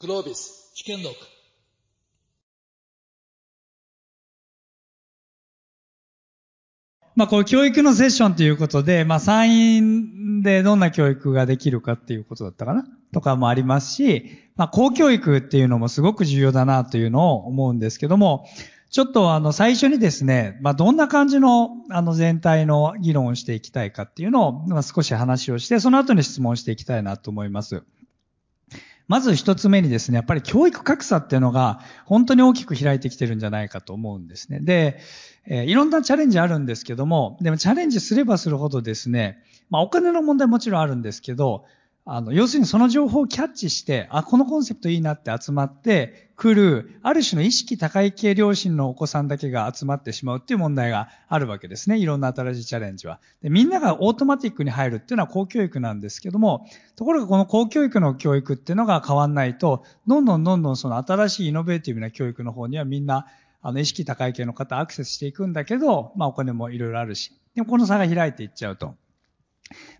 グロービス試験録まあ、こう、教育のセッションということで、まあ、参院でどんな教育ができるかっていうことだったかな？とかもありますし、まあ、公教育っていうのもすごく重要だなというのを思うんですけども、ちょっとあの、最初にですね、まあ、どんな感じの、あの、全体の議論をしていきたいかっていうのを、まあ、少し話をして、その後に質問していきたいなと思います。まず一つ目にですね、やっぱり教育格差っていうのが本当に大きく開いてきてるんじゃないかと思うんですね。で、えー、いろんなチャレンジあるんですけども、でもチャレンジすればするほどですね、まあお金の問題もちろんあるんですけど、あの、要するにその情報をキャッチして、あ、このコンセプトいいなって集まって来る、ある種の意識高い系両親のお子さんだけが集まってしまうっていう問題があるわけですね。いろんな新しいチャレンジは。でみんながオートマティックに入るっていうのは公教育なんですけども、ところがこの公教育の教育っていうのが変わんないと、どんどんどんどんその新しいイノベーティブな教育の方にはみんな、あの、意識高い系の方アクセスしていくんだけど、まあお金もいろいろあるし。でもこの差が開いていっちゃうと。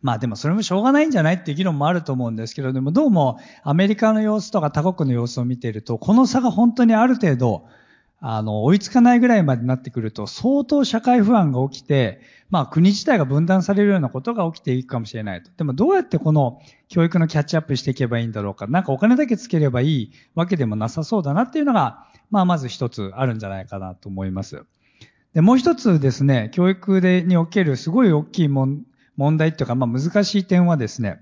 まあでもそれもしょうがないんじゃないっていう議論もあると思うんですけれど、もどうもアメリカの様子とか他国の様子を見ていると、この差が本当にある程度、あの、追いつかないぐらいまでなってくると、相当社会不安が起きて、まあ国自体が分断されるようなことが起きていくかもしれないと。でもどうやってこの教育のキャッチアップしていけばいいんだろうか。なんかお金だけつければいいわけでもなさそうだなっていうのが、まあまず一つあるんじゃないかなと思います。で、もう一つですね、教育でにおけるすごい大きい問問題っていうか、まあ難しい点はですね、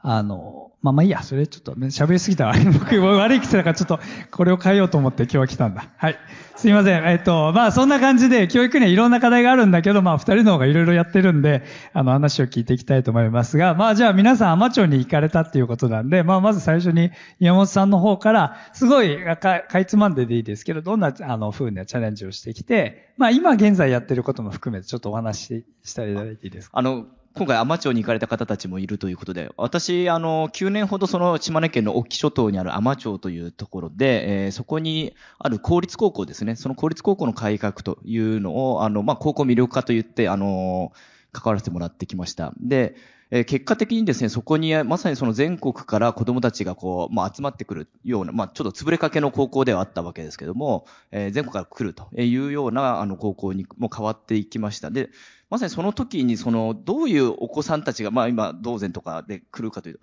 あの、まあまあいいや、それちょっと喋りすぎたわ。僕悪い癖だからちょっとこれを変えようと思って今日は来たんだ。はい。すいません。えっと、まあそんな感じで教育にはいろんな課題があるんだけど、まあ二人の方がいろいろやってるんで、あの話を聞いていきたいと思いますが、まあじゃあ皆さん甘町に行かれたっていうことなんで、まあまず最初に宮本さんの方から、すごいかかいつまんででいいですけど、どんなあの風なチャレンジをしてきて、まあ今現在やってることも含めてちょっとお話ししていただいていいですか？あの、今回、海士町に行かれた方たちもいるということで、私、あの、9年ほどその島根県の隠岐諸島にある海士町というところで、えー、そこにある公立高校ですね、その公立高校の改革というのを、あの、まあ、高校魅力化と言って、あの、関わらせてもらってきました。で、え結果的にですね、そこにまさにその全国から子供たちがこう、まあ、集まってくるような、まあ、ちょっと潰れかけの高校ではあったわけですけども、えー、全国から来るというようなあの高校にも変わっていきました。で、まさにその時にその、どういうお子さんたちが、まあ今、道前とかで来るかというと、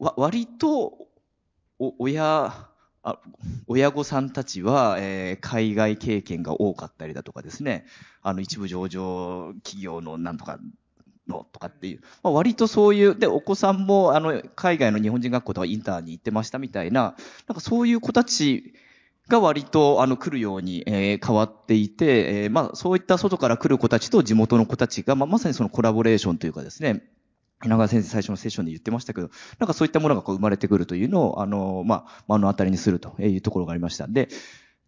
わ割と、お、親、あ親御さんたちは、えー、海外経験が多かったりだとかですね、あの一部上場企業のなんとかのとかっていう、まあ、割とそういう、で、お子さんも、あの、海外の日本人学校とかインターに行ってましたみたいな、なんかそういう子たちが割と、あの、来るように、えー、変わっていて、えー、まあ、そういった外から来る子たちと地元の子たちが、まあ、まさにそのコラボレーションというかですね、稲川先生最初のセッションで言ってましたけど、なんかそういったものがこう生まれてくるというのを、あの、まあ、目の当たりにするというところがありました。で、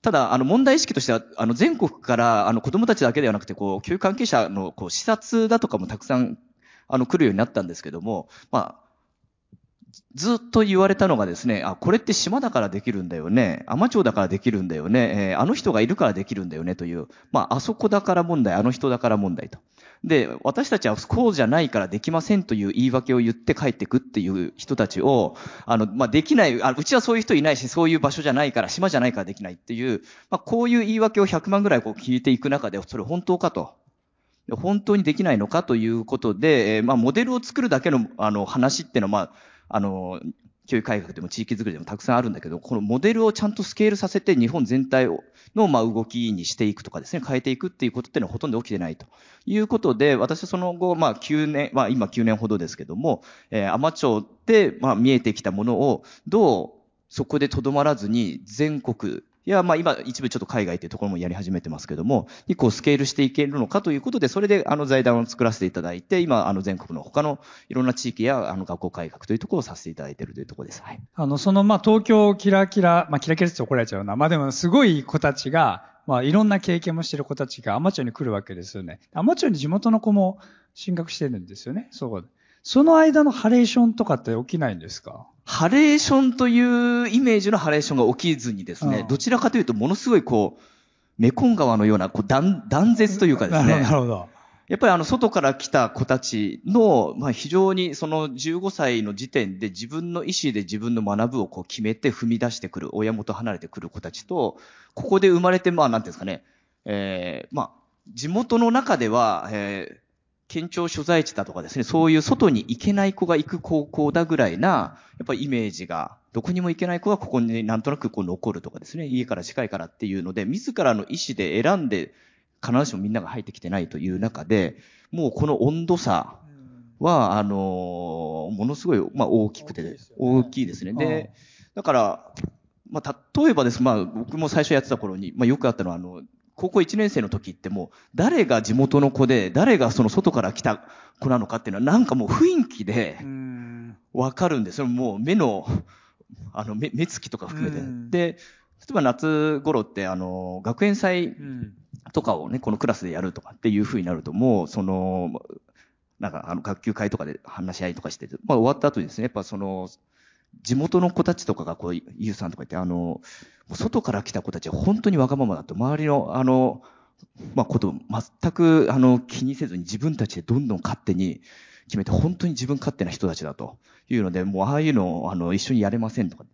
ただ、あの、問題意識としては、あの、全国から、あの、子供たちだけではなくて、こう、教育関係者の、こう、視察だとかもたくさんあの、来るようになったんですけども、まあ、ずっと言われたのがですね、あ、これって島だからできるんだよね。海町だからできるんだよね。えー、あの人がいるからできるんだよねという、まあ、あそこだから問題、あの人だから問題と。で、私たちはこうじゃないからできませんという言い訳を言って帰ってくっていう人たちを、あの、まあ、できない、あうちはそういう人いないし、そういう場所じゃないから、島じゃないからできないっていう、まあ、こういう言い訳を100万ぐらいこう聞いていく中で、それ本当かと。本当にできないのかということで、え、まあ、モデルを作るだけの、あの、話っていうのは、まあ、あの、教育改革でも地域づくりでもたくさんあるんだけど、このモデルをちゃんとスケールさせて日本全体の、まあ、動きにしていくとかですね、変えていくっていうことっていうのはほとんど起きてないということで、私はその後、まあ、9年、まあ、今9年ほどですけども、えー、アマ町で、まあ、見えてきたものを、どうそこでとどまらずに全国いや、まあ今、一部ちょっと海外っていうところもやり始めてますけども、にこうスケールしていけるのかということで、それであの財団を作らせていただいて、今、あの全国の他のいろんな地域やあの学校改革というところをさせていただいているというところです。はい。あの、その、まあ東京キラキラ、まあキラキラって怒られちゃうな。まあでもすごい子たちが、まあいろんな経験もしてる子たちがアマチュアに来るわけですよね。アマチュアに地元の子も進学してるんですよね。そう。その間のハレーションとかって起きないんですか？ハレーションというイメージのハレーションが起きずにですね、うん、どちらかというとものすごいこう、メコン川のようなこう断断絶というかですね。なるほど。やっぱりあの、外から来た子たちの、まあ非常にその15歳の時点で自分の意思で自分の学ぶをこう決めて踏み出してくる、親元離れてくる子たちと、ここで生まれて、まあなんていうんですかね、えー、まあ、地元の中では、えー、県庁所在地だとかですね、そういう外に行けない子が行く高校だぐらいな、やっぱりイメージが、どこにも行けない子がここになんとなくこう残るとかですね、家から近いからっていうので、自らの意思で選んで、必ずしもみんなが入ってきてないという中で、もうこの温度差は、あの、ものすごい、まあ大きくて、大きいですね。で、だから、まあ例えばです、まあ僕も最初やってた頃に、まあよくあったのは、あの、高校1年生の時ってもう、誰が地元の子で、誰がその外から来た子なのかっていうのは、なんかもう雰囲気で、わかるんです。それもう目の、あの、目、目つきとか含めて。で、例えば夏頃って、あの、学園祭とかをね、このクラスでやるとかっていう風になると、もう、その、なんか、あの、学級会とかで話し合いとかしてて、まあ終わった後にですね、やっぱその、地元の子たちとかがこう、ゆうさんとか言って、あの、外から来た子たちは本当にわがままだと、周りの、あの、まあ、こと全く、あの、気にせずに自分たちでどんどん勝手に決めて、本当に自分勝手な人たちだというので、もうああいうのを、あの、一緒にやれませんとか。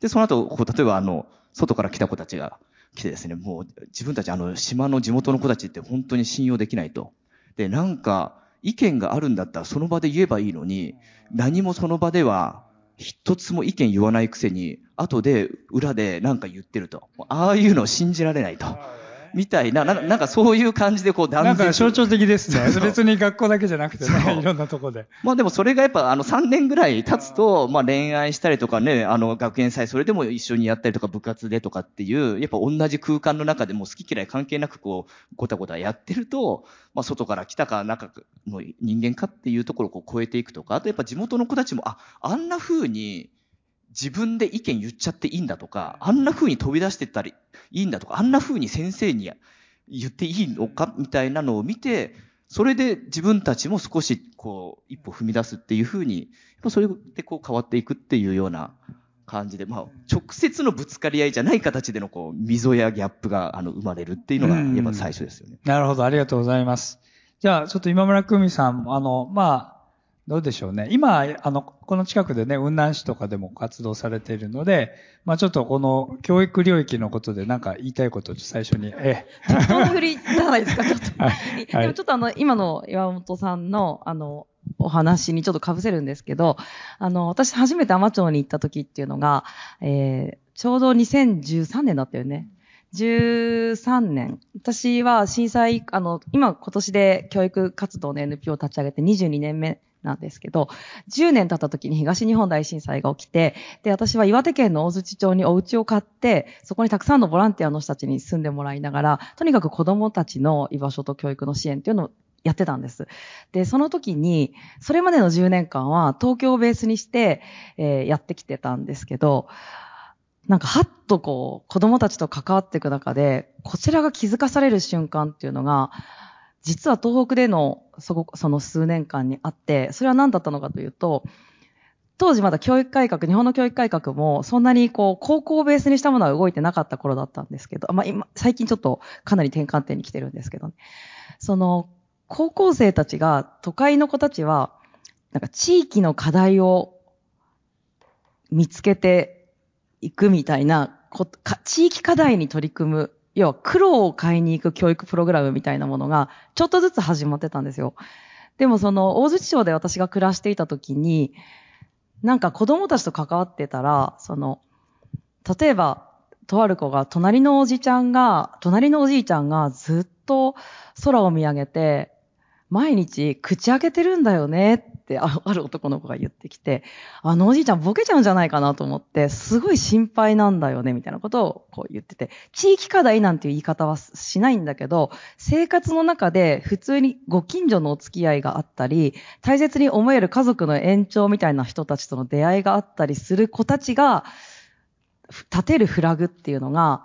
で、その後、こう、例えばあの、外から来た子たちが来てですね、もう自分たち、あの、島の地元の子たちって本当に信用できないと。で、なんか、意見があるんだったらその場で言えばいいのに、何もその場では一つも意見言わないくせに、後で裏で何か言ってると。ああいうのを信じられないと。みたいな、なんかそういう感じでこう断然。なんか象徴的ですね。別に学校だけじゃなくてね、いろんなとこで。まあでもそれがやっぱあの3年ぐらい経つと、まあ恋愛したりとかね、あの学園祭それでも一緒にやったりとか部活でとかっていう、やっぱ同じ空間の中でも好き嫌い関係なくこう、ごたごたやってると、まあ外から来たか中の人間かっていうところをこう超えていくとか、あとやっぱ地元の子たちも、あ、あんな風に、自分で意見言っちゃっていいんだとか、あんな風に飛び出してったりいいんだとか、あんな風に先生に言っていいのかみたいなのを見て、それで自分たちも少しこう一歩踏み出すっていう風に、それでこう変わっていくっていうような感じで、まあ直接のぶつかり合いじゃない形でのこう溝やギャップがあの生まれるっていうのがやっぱ最初ですよね。なるほど、ありがとうございます。じゃあちょっと今村久美さん、あの、まあ、どうでしょうね。今、あの、この近くでね、雲南市とかでも活動されているので、まあちょっとこの教育領域のことでなんか言いたいことを最初に、ええ。適当振りじゃないですか、ちょっと。はい、でもちょっとあの、今の岩本さんの、あの、お話にちょっと被せるんですけど、あの、私初めて天町に行った時っていうのが、えー、ちょうど2013年だったよね。13年。私は震災、あの、今今年で教育活動の NPO を立ち上げて22年目なんですけど、10年経った時に東日本大震災が起きて、で、私は岩手県の大槌町にお家を買って、そこにたくさんのボランティアの人たちに住んでもらいながら、とにかく子供たちの居場所と教育の支援っていうのをやってたんです。で、その時に、それまでの10年間は東京をベースにして、えー、やってきてたんですけど、なんかはっとこう、子供たちと関わっていく中で、こちらが気づかされる瞬間っていうのが、実は東北でのそその数年間にあって、それは何だったのかというと、当時まだ教育改革、日本の教育改革もそんなにこう、高校をベースにしたものは動いてなかった頃だったんですけど、まあ今、最近ちょっとかなり転換点に来てるんですけどね。その、高校生たちが、都会の子たちは、なんか地域の課題を見つけていくみたいな、地域課題に取り組む要は苦労を買いに行く教育プログラムみたいなものが、ちょっとずつ始まってたんですよ。でもその、大槌町で私が暮らしていた時に、なんか子供たちと関わってたら、その、例えば、とある子が、隣のおじちゃんが、隣のおじいちゃんがずっと空を見上げて、毎日口開けてるんだよねって ある男の子が言ってきて、あのおじいちゃんボケちゃうんじゃないかなと思って、すごい心配なんだよね、みたいなことをこう言ってて、地域課題なんていう言い方はしないんだけど、生活の中で普通にご近所のお付き合いがあったり、大切に思える家族の延長みたいな人たちとの出会いがあったりする子たちが、立てるフラグっていうのが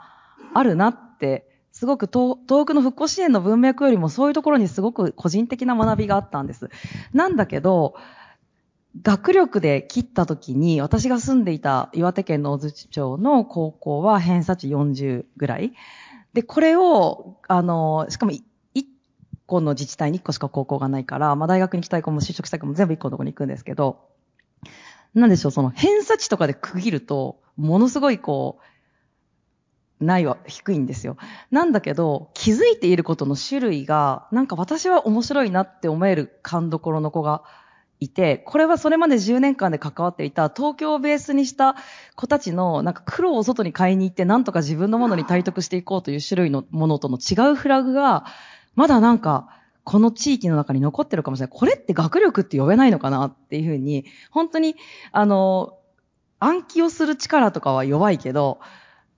あるなってすごく東北の復興支援の文脈よりもそういうところにすごく個人的な学びがあったんです。なんだけど、学力で切った時に、私が住んでいた岩手県の大槌町の高校は偏差値40ぐらい。で、これを、あの、しかも1個の自治体に1個しか高校がないから、まあ大学に行きたい子も就職したい子も全部1個のとこに行くんですけど、なんでしょう、その偏差値とかで区切ると、ものすごいこう、ないは低いんですよ。なんだけど、気づいていることの種類が、なんか私は面白いなって思える勘どころの子がいて、これはそれまで10年間で関わっていた東京をベースにした子たちのなんか苦労を外に買いに行ってなんとか自分のものに体得していこうという種類のものとの違うフラグが、まだなんか、この地域の中に残ってるかもしれない。これって学力って呼べないのかなっていうふうに、本当に、あの、暗記をする力とかは弱いけど、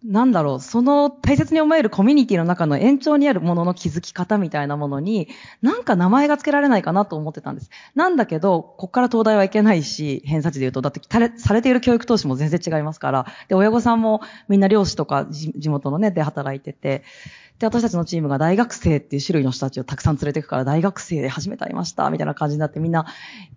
なんだろう、その大切に思えるコミュニティの中の延長にあるものの気づき方みたいなものに、なんか名前が付けられないかなと思ってたんです。なんだけど、こっから東大はいけないし、偏差値で言うと、だってされている教育投資も全然違いますから、で、親御さんもみんな漁師とか地元のね、で働いてて、で、私たちのチームが大学生っていう種類の人たちをたくさん連れてくから、大学生で始めてありました、みたいな感じになって、みんな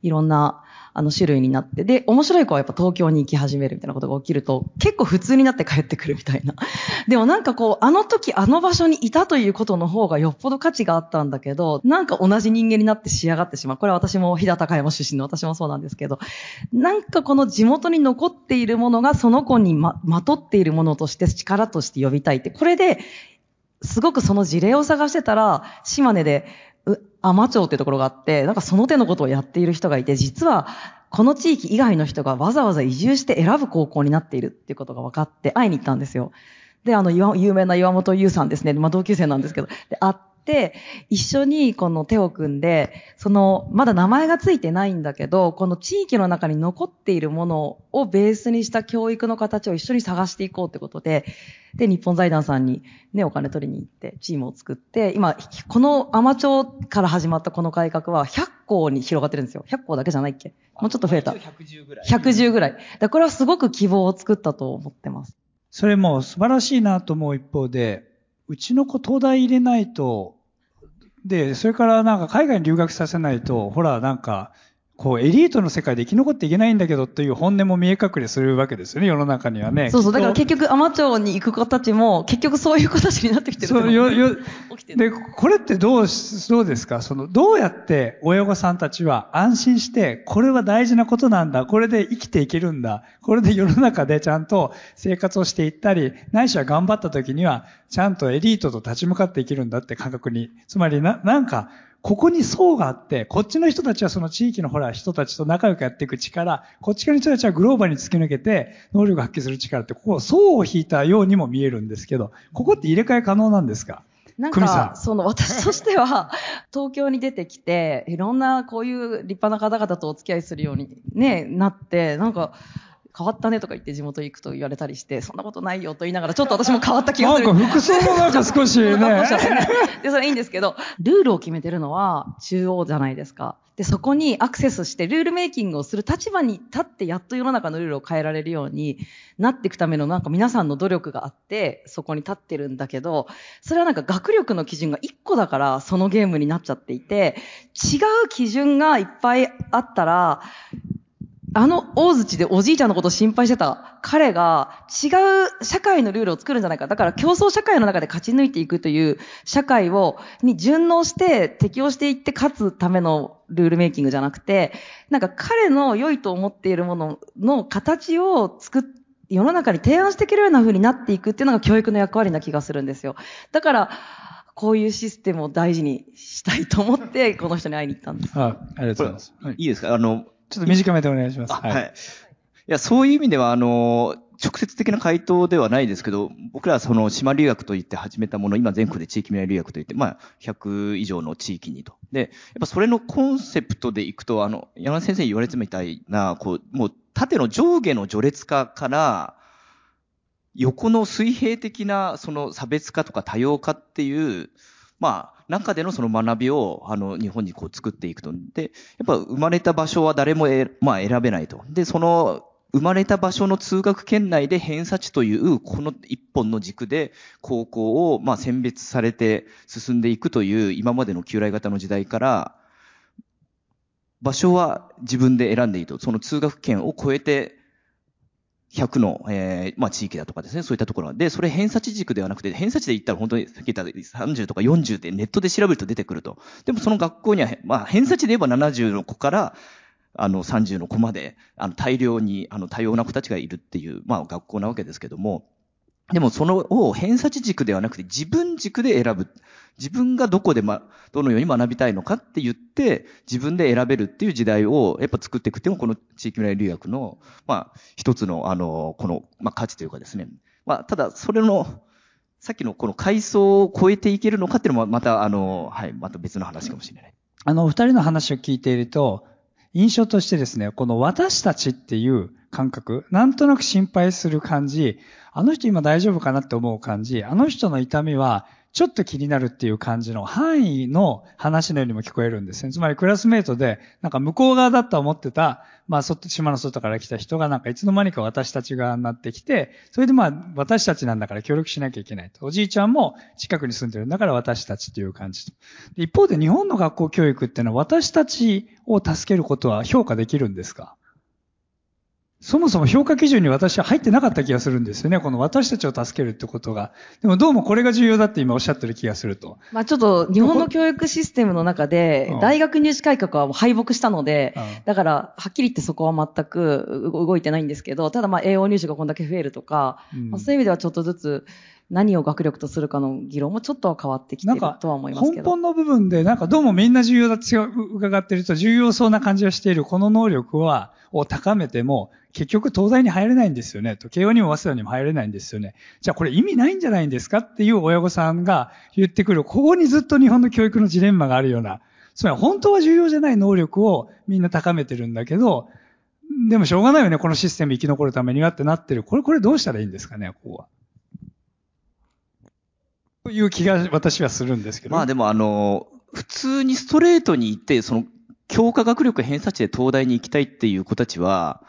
いろんな、あの、種類になって、で、面白い子はやっぱ東京に行き始めるみたいなことが起きると、結構普通になって帰ってくるみたいな。でもなんかこう、あの時あの場所にいたということの方がよっぽど価値があったんだけど、なんか同じ人間になって仕上がってしまう。これは私も飛騨高山出身の私もそうなんですけど、なんかこの地元に残っているものがその子にま、まとっているものとして力として呼びたいって、これで、すごくその事例を探してたら、島根で、甘町ってところがあって、なんかその手のことをやっている人がいて、実は、この地域以外の人がわざわざ移住して選ぶ高校になっているっていうことが分かって、会いに行ったんですよ。で、あの、有名な岩本優さんですね。まあ、同級生なんですけど。で、会っ、一緒にこの手を組んで、その、まだ名前がついてないんだけど、この地域の中に残っているものをベースにした教育の形を一緒に探していこうってことで、で、日本財団さんにね、お金取りに行ってチームを作って、今、この甘町から始まったこの改革は100校に広がってるんですよ。100校だけじゃないっけ？もうちょっと増えた。110ぐらい。110ぐらい。だこれはすごく希望を作ったと思ってます。それも素晴らしいなと思う一方で、うちの子東大入れないとで、それからなんか海外に留学させないと、ほら、なんか、こう、エリートの世界で生き残っていけないんだけどっていう本音も見え隠れするわけですよね、世の中にはね。そうそう、だから結局、アマチュアに行く子たちも、結局そういう子たちになってきてるそうよ、よ、で、これってどう、どうですか？その、どうやって親御さんたちは安心して、これは大事なことなんだ、これで生きていけるんだ、これで世の中でちゃんと生活をしていったり、ないしは頑張った時には、ちゃんとエリートと立ち向かっていけるんだって感覚に。つまりな、なんか、ここに層があって、こっちの人たちはその地域のほら、人たちと仲良くやっていく力、こっち側の人たちはグローバルに突き抜けて、能力を発揮する力って、ここ層を引いたようにも見えるんですけど、ここって入れ替え可能なんですか？なんか、その私としては、東京に出てきて、いろんなこういう立派な方々とお付き合いするようにね、なって、なんか、変わったねとか言って地元行くと言われたりして、そんなことないよと言いながら、ちょっと私も変わった気がする。なんか服装もなんか少しね。で、それいいんですけど、ルールを決めてるのは中央じゃないですか。で、そこにアクセスしてルールメイキングをする立場に立ってやっと世の中のルールを変えられるようになっていくためのなんか皆さんの努力があって、そこに立ってるんだけど、それはなんか学力の基準が1個だからそのゲームになっちゃっていて、違う基準がいっぱいあったら、あの大槌でおじいちゃんのことを心配してた彼が違う社会のルールを作るんじゃないか。だから競争社会の中で勝ち抜いていくという社会を、に順応して適応していって勝つためのルールメイキングじゃなくて、なんか彼の良いと思っているものの形を作っ世の中に提案していけるような風になっていくっていうのが教育の役割な気がするんですよ。だから、こういうシステムを大事にしたいと思って、この人に会いに行ったんです。あありがとうございます。いいですか？あの、ちょっと短めでお願いします。はい。いや、そういう意味では、あの、直接的な回答ではないですけど、僕らはその島留学といって始めたもの、今全国で地域未来留学といって、まあ、100以上の地域にと。で、やっぱそれのコンセプトでいくと、あの、山田先生に言われてみたいな、こう、もう縦の上下の序列化から、横の水平的なその差別化とか多様化っていう、まあ、中でのその学びを、あの、日本にこう作っていくと。で、やっぱ生まれた場所は誰もえ、まあ選べないと。で、その、生まれた場所の通学圏内で偏差値という、この一本の軸で高校を、まあ選別されて進んでいくという、今までの旧来型の時代から、場所は自分で選んでいいと。その通学圏を超えて、100の、えー、まあ地域だとかですね、そういったところで、それ偏差値軸ではなくて、偏差値で言ったら本当にさっき言った30とか40ってネットで調べると出てくると。でもその学校には、まあ偏差値で言えば70の子から、あの30の子まで、あの大量に、あの多様な子たちがいるっていう、まあ学校なわけですけども、でもそのを偏差値軸ではなくて自分軸で選ぶ。自分がどこでま、どのように学びたいのかって言って、自分で選べるっていう時代をやっぱ作っていくっていうのがこの地域未来留学の、まあ、一つの、あの、この、まあ、価値というかですね。まあ、ただ、それの、さっきのこの階層を超えていけるのかっていうのもまた、あの、はい、また別の話かもしれない。あの、二人の話を聞いていると、印象としてですね、この私たちっていう感覚、なんとなく心配する感じ、あの人今大丈夫かなって思う感じ、あの人の痛みはちょっと気になるっていう感じの範囲の話のようにも聞こえるんですね。つまりクラスメイトで、なんか向こう側だと思ってた、まあ、そっと島の外から来た人がなんかいつの間にか私たち側になってきて、それでまあ、私たちなんだから協力しなきゃいけないと。おじいちゃんも近くに住んでるんだから私たちっていう感じと。一方で日本の学校教育っていうのは私たちを助けることは評価できるんですか？そもそも評価基準に私は入ってなかった気がするんですよね。この私たちを助けるってことが。でもどうもこれが重要だって今おっしゃってる気がすると。まあちょっと日本の教育システムの中で、大学入試改革はもう敗北したので、だからはっきり言ってそこは全く動いてないんですけど、ただまあ栄養入試がこんだけ増えるとか、まあ、そういう意味ではちょっとずつ、何を学力とするかの議論もちょっとは変わってきてるとは思いますけど。根本の部分で、なんかどうもみんな重要だって伺ってると重要そうな感じはしているこの能力は、を高めても、結局東大に入れないんですよね。と、慶応にも早稲田にも入れないんですよね。じゃあこれ意味ないんじゃないんですかっていう親御さんが言ってくる、ここにずっと日本の教育のジレンマがあるような、つまり本当は重要じゃない能力をみんな高めてるんだけど、でもしょうがないよね、このシステム生き残るためにはってなってる。これ、これどうしたらいいんですかね、ここは。という気が私はするんですけど。まあでもあの、普通にストレートに言って、その、強化学力偏差値で東大に行きたいっていう子たちは、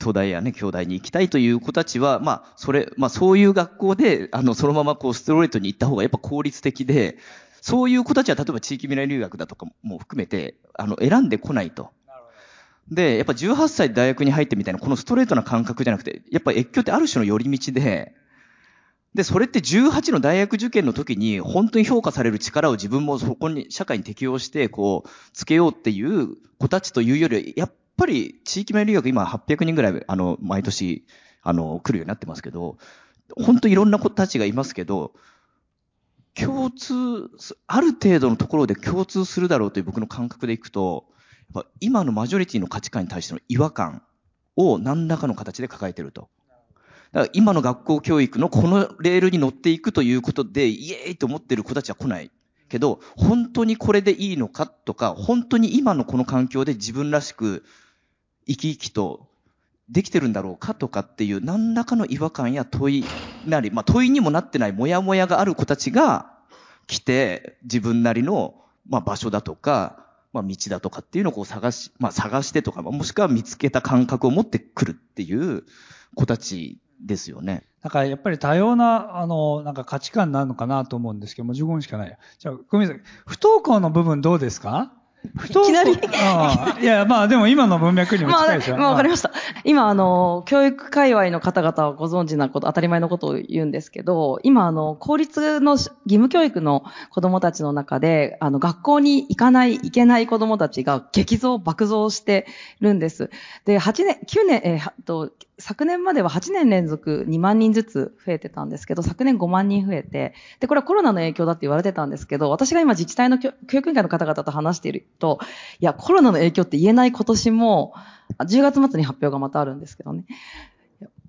東大やね、京大に行きたいという子たちは、まあ、それ、まあそういう学校で、あの、そのままこうストレートに行った方がやっぱ効率的で、そういう子たちは例えば地域未来留学だとかも含めて、あの、選んでこないと。で、やっぱ18歳で大学に入ってみたいな、このストレートな感覚じゃなくて、やっぱ越境ってある種の寄り道で、で、それって18の大学受験の時に本当に評価される力を自分もそこに、社会に適応して、こう、つけようっていう子たちというより、やっぱり地域名留学今800人ぐらい、あの、毎年、あの、来るようになってますけど、本当いろんな子たちがいますけど、共通、ある程度のところで共通するだろうという僕の感覚でいくと、やっぱ今のマジョリティの価値観に対しての違和感を何らかの形で抱えてると。だから今の学校教育のこのレールに乗っていくということで、イエーイと思ってる子たちは来ない。けど、本当にこれでいいのかとか、本当に今のこの環境で自分らしく生き生きとできてるんだろうかとかっていう何らかの違和感や問いなり、まあ問いにもなってないモヤモヤがある子たちが来て自分なりの、まあ、場所だとか、まあ、道だとかっていうのをこう探し、まあ、探してとか、もしくは見つけた感覚を持ってくるっていう子たちですよね。だからやっぱり多様な、あの、なんか価値観なのかなと思うんですけども、15分しかない。じゃあ、ごめんなさい。不登校の部分どうですか？不登校いきなりいや、まあでも今の文脈にも近いでしょ。まあ、まあ、わかりました。今、あの、教育界隈の方々はご存知なこと、当たり前のことを言うんですけど、今、あの、公立の義務教育の子供たちの中で、あの、学校に行かない、行けない子供たちが激増、爆増してるんです。で、8年、9年、えー、と、昨年までは8年連続2万人ずつ増えてたんですけど、昨年5万人増えて、で、これはコロナの影響だって言われてたんですけど、私が今自治体の教育委員会の方々と話していると、いや、コロナの影響って言えない今年も、10月末に発表がまたあるんですけどね。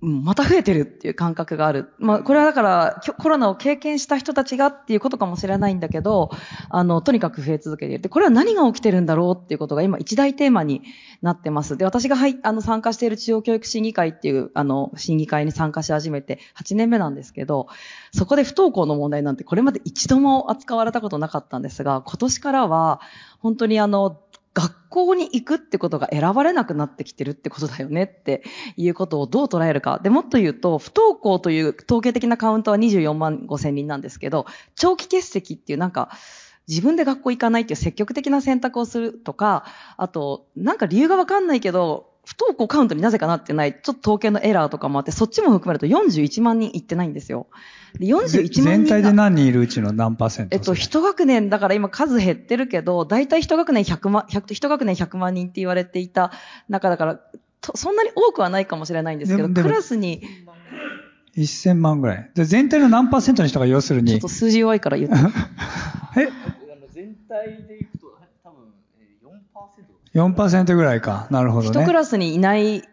うん、また増えてるっていう感覚がある。まあ、これはだから、コロナを経験した人たちがっていうことかもしれないんだけど、あの、とにかく増え続けている。で、これは何が起きてるんだろうっていうことが今一大テーマになってます。で、私がはい、あの、参加している中央教育審議会っていう、あの、審議会に参加し始めて8年目なんですけど、そこで不登校の問題なんてこれまで一度も扱われたことなかったんですが、今年からは、本当にあの、学校に行くってことが選ばれなくなってきてるってことだよねっていうことをどう捉えるか。で、もっと言うと、不登校という統計的なカウントは24万5千人なんですけど、長期欠席っていうなんか、自分で学校行かないっていう積極的な選択をするとか、あと、なんか理由がわかんないけど、不登校カウントになぜかなってない、ちょっと統計のエラーとかもあって、そっちも含めると41万人いってないんですよ。で41万人全体で何人いるうちの何パーセントえっと、一学年、だから今数減ってるけど、大体一学年100万、100一学年100万人って言われていた中だから、そんなに多くはないかもしれないんですけど、クラスに。1000万ぐらい。で、全体の何パーセントの人が要するに？ちょっと数字弱いから言って。え？全体でいくと、多分4%。4%ぐらいか。なるほどね。一クラスにいない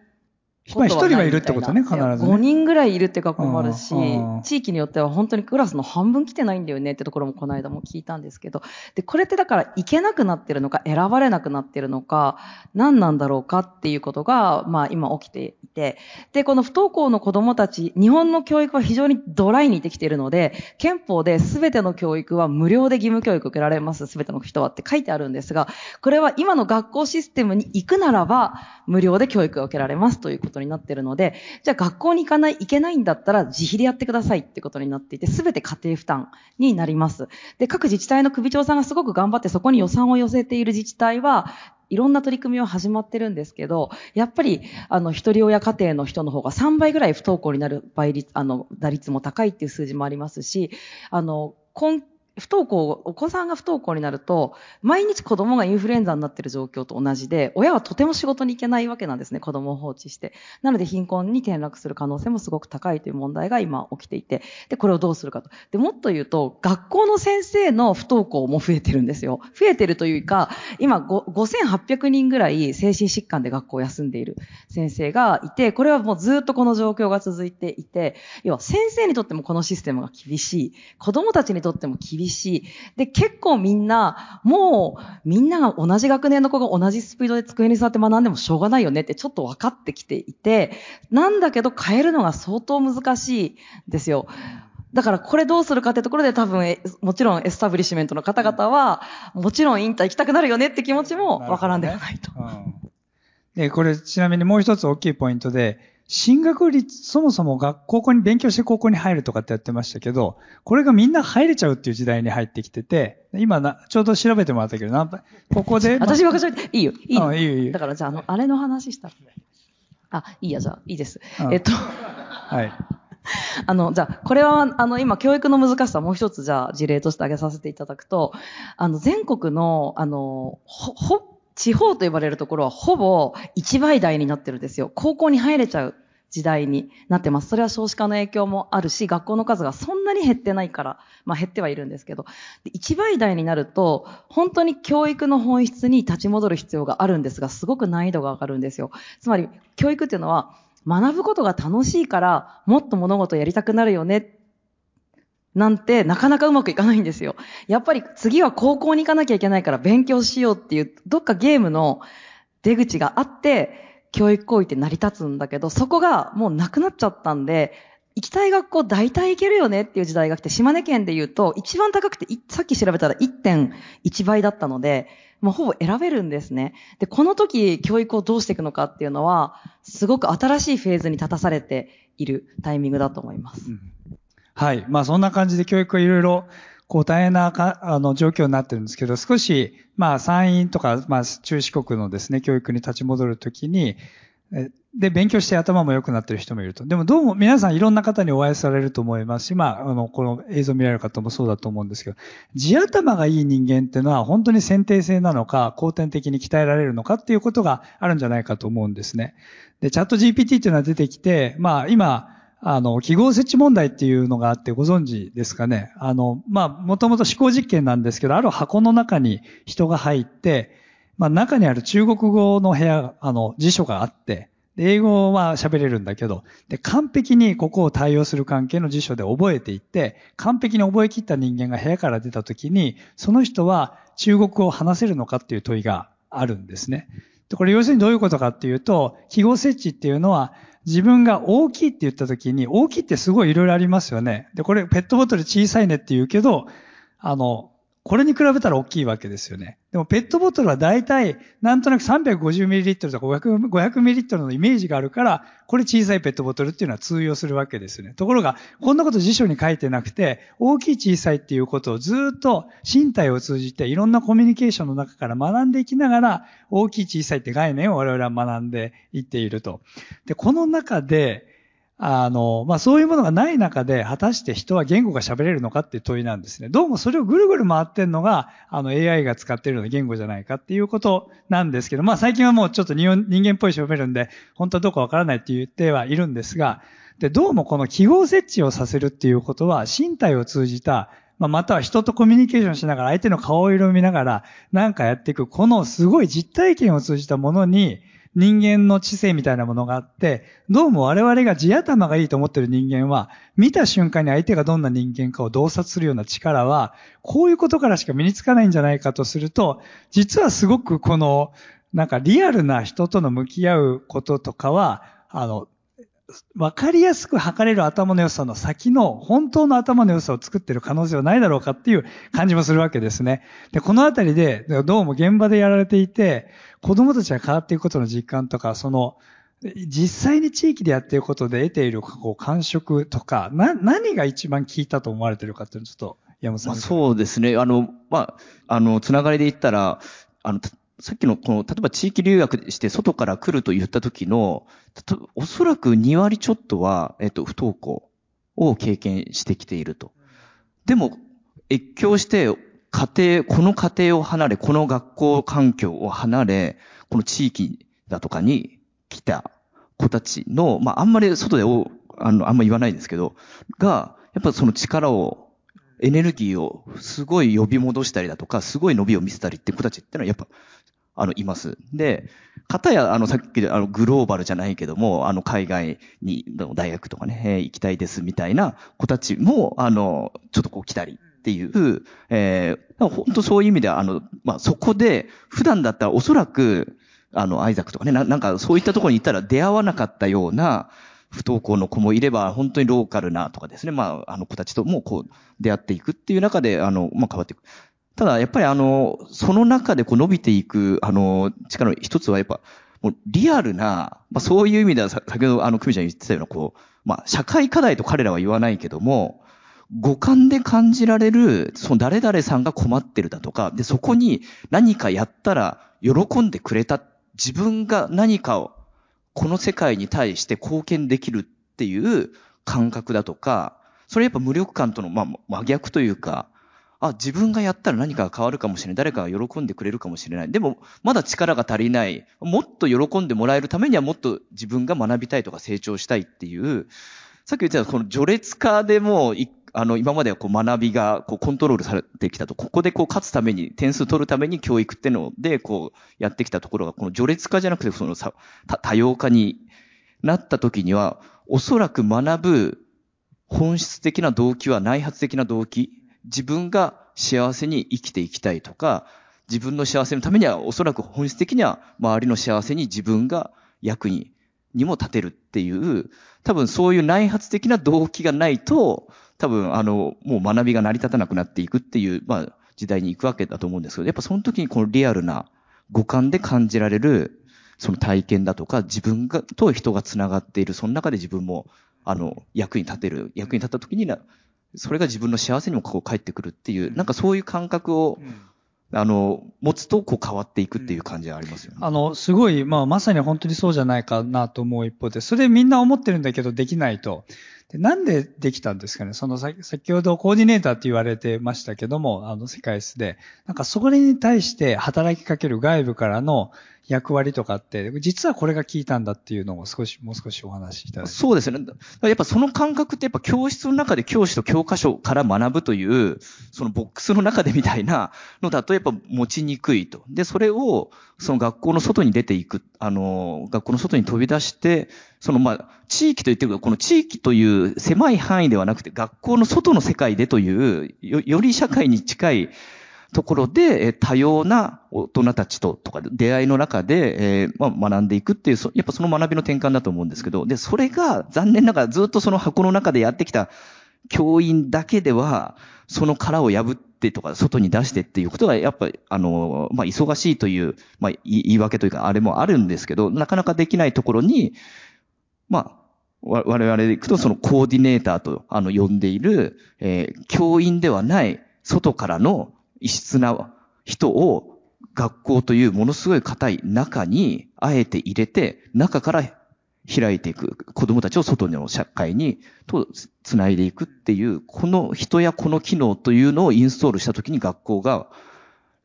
まあ一人はいるってことね、必ず、ね。5人ぐらいいるって学校もあるし、地域によっては本当にクラスの半分来てないんだよねってところもこの間も聞いたんですけど、で、これってだから行けなくなってるのか、選ばれなくなってるのか、何なんだろうかっていうことが、まあ今起きていて、で、この不登校の子供たち、日本の教育は非常にドライにできているので、憲法で全ての教育は無料で義務教育受けられます、全ての人はって書いてあるんですが、これは今の学校システムに行くならば、無料で教育が受けられますということになってるので、じゃあ学校に行かない、行けないんだったら自費でやってくださいってことになっていて、すべて家庭負担になります。で、各自治体の首長さんがすごく頑張ってそこに予算を寄せている自治体は、いろんな取り組みは始まってるんですけど、やっぱり、あの、一人親家庭の人の方が3倍ぐらい不登校になる倍率、あの、打率も高いっていう数字もありますし、あの、今不登校、お子さんが不登校になると、毎日子供がインフルエンザになってる状況と同じで、親はとても仕事に行けないわけなんですね、子供を放置して。なので貧困に転落する可能性もすごく高いという問題が今起きていて、で、これをどうするかと。で、もっと言うと、学校の先生の不登校も増えてるんですよ。増えてるというか、今5800人ぐらい精神疾患で学校を休んでいる先生がいて、これはもうずっとこの状況が続いていて、要は先生にとってもこのシステムが厳しい、子供たちにとっても厳しい、し、で、結構みんな、もう、みんなが同じ学年の子が同じスピードで机に座って学んでもしょうがないよねってちょっと分かってきていて、なんだけど変えるのが相当難しいですよ。だからこれどうするかってところで多分、もちろんエスタブリッシュメントの方々は、もちろんインター行きたくなるよねって気持ちもわからんではないと。で、これちなみにもう一つ大きいポイントで、進学率、そもそも学高校に勉強して高校に入るとかってやってましたけど、これがみんな入れちゃうっていう時代に入ってきてて、今な、ちょうど調べてもらったけど、なここで。私が喋って、いいよ、いいよ。いいよ、いいよ。だからじゃあ、あの、あれの話したあ、いいや、じゃあ、いいです。えっと。はい。あの、じゃあ、これは、あの、今、教育の難しさもう一つ、じゃあ、事例として挙げさせていただくと、あの、全国の、あの、ほ、ほ、地方と呼ばれるところはほぼ1倍台になってるんですよ。高校に入れちゃう時代になってます。それは少子化の影響もあるし、学校の数がそんなに減ってないから、まあ減ってはいるんですけど、1倍台になると、本当に教育の本質に立ち戻る必要があるんですが、すごく難易度が上がるんですよ。つまり、教育っていうのは、学ぶことが楽しいから、もっと物事やりたくなるよねなんてなかなかうまくいかないんですよ。やっぱり次は高校に行かなきゃいけないから勉強しようっていう、どっかゲームの出口があって、教育行為って成り立つんだけど、そこがもうなくなっちゃったんで、行きたい学校大体行けるよねっていう時代が来て、島根県で言うと、一番高くて、さっき調べたら1.1倍だったので、もうほぼ選べるんですね。で、この時、教育をどうしていくのかっていうのは、すごく新しいフェーズに立たされているタイミングだと思います。うんはい。まあそんな感じで教育はいろいろこう大変なかあの状況になってるんですけど、少しまあ山陰とかまあ中四国のですね、教育に立ち戻るときに、で、勉強して頭も良くなってる人もいると。でもどうも皆さんいろんな方にお会いされると思いますし、まあ、あの、この映像見られる方もそうだと思うんですけど、地頭がいい人間っていうのは本当に先天性なのか、後天的に鍛えられるのかっていうことがあるんじゃないかと思うんですね。で、チャット GPT っていうのは出てきて、まあ今、あの、記号設置問題っていうのがあってご存知ですかね？あの、まあ、もともと思考実験なんですけど、ある箱の中に人が入って、まあ、中にある中国語の部屋、あの、辞書があって、英語は喋れるんだけど、で、完璧にここを対応する関係の辞書で覚えていって、完璧に覚えきった人間が部屋から出た時に、その人は中国語を話せるのかっていう問いがあるんですね。で、これ要するにどういうことかっていうと、記号設置っていうのは、自分が大きいって言った時に、大きいってすごいいろいろありますよね。で、これペットボトル小さいねって言うけど、あの、これに比べたら大きいわけですよね。でもペットボトルは大体、なんとなく 350ml とか 500ml のイメージがあるから、これ小さいペットボトルっていうのは通用するわけですよね。ところが、こんなこと辞書に書いてなくて、大きい小さいっていうことをずっと身体を通じていろんなコミュニケーションの中から学んでいきながら、大きい小さいって概念を我々は学んでいっていると。で、この中で、あの、まあ、そういうものがない中で、果たして人は言語が喋れるのかっていう問いなんですね。どうもそれをぐるぐる回ってんのが、あの AI が使ってるような言語じゃないかっていうことなんですけど、まあ、最近はもうちょっと人間っぽい喋るんで、本当はどうかわからないって言ってはいるんですが、で、どうもこの記号設置をさせるっていうことは、身体を通じた、まあ、または人とコミュニケーションしながら、相手の顔色を見ながら、なんかやっていく、このすごい実体験を通じたものに、人間の知性みたいなものがあって、どうも我々が地頭がいいと思ってる人間は、見た瞬間に相手がどんな人間かを洞察するような力は、こういうことからしか身につかないんじゃないかとすると、実はすごくこの、なんかリアルな人との向き合うこととかは、あの、わかりやすく測れる頭の良さの先の本当の頭の良さを作ってる可能性はないだろうかっていう感じもするわけですね。で、このあたりで、どうも現場でやられていて、子供たちが変わっていくことの実感とか、その、実際に地域でやっていくことで得ているこう感触とか、な、何が一番効いたと思われているかっていうのをちょっと、山本さん。そうですね。あの、まあ、あの、つながりで言ったら、あの、さっきの、この、例えば地域留学して外から来ると言った時の、おそらく2割ちょっとは、えっと、不登校を経験してきていると。でも、越境して、家庭、この家庭を離れ、この学校環境を離れ、この地域だとかに来た子たちの、まあ、あんまり外でお、あの、あんま言わないんですけど、が、やっぱその力を、エネルギーをすごい呼び戻したりだとか、すごい伸びを見せたりって子たちってのはやっぱあの、います。で、方や、あの、さっきで、あの、グローバルじゃないけども、あの、海外に、大学とかね、えー、行きたいですみたいな子たちも、あの、ちょっとこう来たりっていう、えー、本当そういう意味では、あの、まあ、そこで、普段だったらおそらく、あの、アイザックとかねな、なんかそういったところに行ったら出会わなかったような、不登校の子もいれば、本当にローカルなとかですね、まあ、あの子たちともこう、出会っていくっていう中で、あの、まあ、変わっていく。ただ、やっぱりあの、その中でこう伸びていく、あの、力の一つはやっぱ、もうリアルな、まあそういう意味では先ほどあの、久美ちゃん言ってたような、こう、まあ社会課題と彼らは言わないけども、五感で感じられる、その誰々さんが困ってるだとか、で、そこに何かやったら喜んでくれた、自分が何かを、この世界に対して貢献できるっていう感覚だとか、それやっぱ無力感との、ま、真逆というか、あ、自分がやったら何かが変わるかもしれない。誰かが喜んでくれるかもしれない。でも、まだ力が足りない。もっと喜んでもらえるためにはもっと自分が学びたいとか成長したいっていう、さっき言ってたこの序列化でも、あの、今まではこう学びがこうコントロールされてきたと。ここでこう勝つために、点数取るために教育ってので、こうやってきたところが、この序列化じゃなくて、そのさ、多様化になった時には、おそらく学ぶ本質的な動機は内発的な動機。自分が幸せに生きていきたいとか、自分の幸せのためにはおそらく本質的には周りの幸せに自分が役に、にも立てるっていう、多分そういう内発的な動機がないと、多分あの、もう学びが成り立たなくなっていくっていう、まあ時代に行くわけだと思うんですけど、やっぱその時にこのリアルな五感で感じられる、その体験だとか、自分が、と人が繋がっている、その中で自分も、あの、役に立てる、役に立った時にな、それが自分の幸せにもこう返ってくるっていう、なんかそういう感覚を、あの、持つと、こう変わっていくっていう感じはありますよね。あの、すごい、まあ、まさに本当にそうじゃないかなと思う一方で、それみんな思ってるんだけど、できないと。でなんでできたんですかね？その先ほどコーディネーターって言われてましたけども、あの世界室で、なんかそれに対して働きかける外部からの役割とかって、実はこれが効いたんだっていうのを少し、もう少しお話しいただい。そうですね。やっぱその感覚ってやっぱ教室の中で教師と教科書から学ぶという、そのボックスの中でみたいなのだとやっぱ持ちにくいと。で、それをその学校の外に出ていく、あの、学校の外に飛び出して、そのまあ、地域と言ってる、この地域という狭い範囲ではなくて、学校の外の世界でというよ、より社会に近いところで、え多様な大人たちと、とか、出会いの中で、えー、まあ、学んでいくっていう、やっぱその学びの転換だと思うんですけど、で、それが残念ながらずっとその箱の中でやってきた教員だけでは、その殻を破ってとか、外に出してっていうことが、やっぱ、あの、まあ、忙しいという、まあ、言い訳というか、あれもあるんですけど、なかなかできないところに、まあ、我々で行くと、そのコーディネーターと、あの、呼んでいる、えー、教員ではない、外からの異質な人を、学校というものすごい硬い中に、あえて入れて、中から開いていく、子供たちを外の社会に、と、繋いでいくっていう、この人やこの機能というのをインストールしたときに学校が、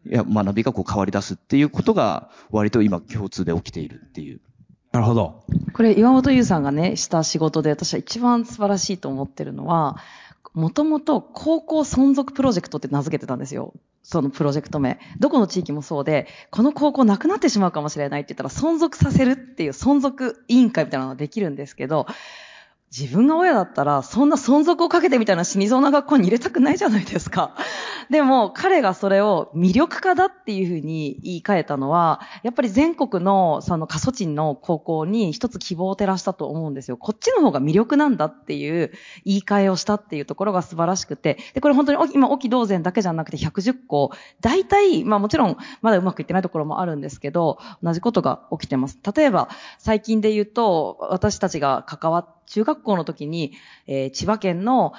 いや、学びがこう変わり出すっていうことが、割と今共通で起きているっていう。なるほど。これ、岩本優さんがね、した仕事で私は一番素晴らしいと思ってるのは、もともと高校存続プロジェクトって名付けてたんですよ。そのプロジェクト名。どこの地域もそうで、この高校なくなってしまうかもしれないって言ったら存続させるっていう存続委員会みたいなのができるんですけど、自分が親だったら、そんな存続をかけてみたいな死にそうな学校に入れたくないじゃないですか。でも、彼がそれを魅力化だっていうふうに言い換えたのは、やっぱり全国のその過疎地の高校に一つ希望を照らしたと思うんですよ。こっちの方が魅力なんだっていう言い換えをしたっていうところが素晴らしくて、で、これ本当に今、沖同然だけじゃなくて110校、大体、まあもちろんまだうまくいってないところもあるんですけど、同じことが起きてます。例えば、最近で言うと、私たちが関わって、中学校の時に、えー、千葉県の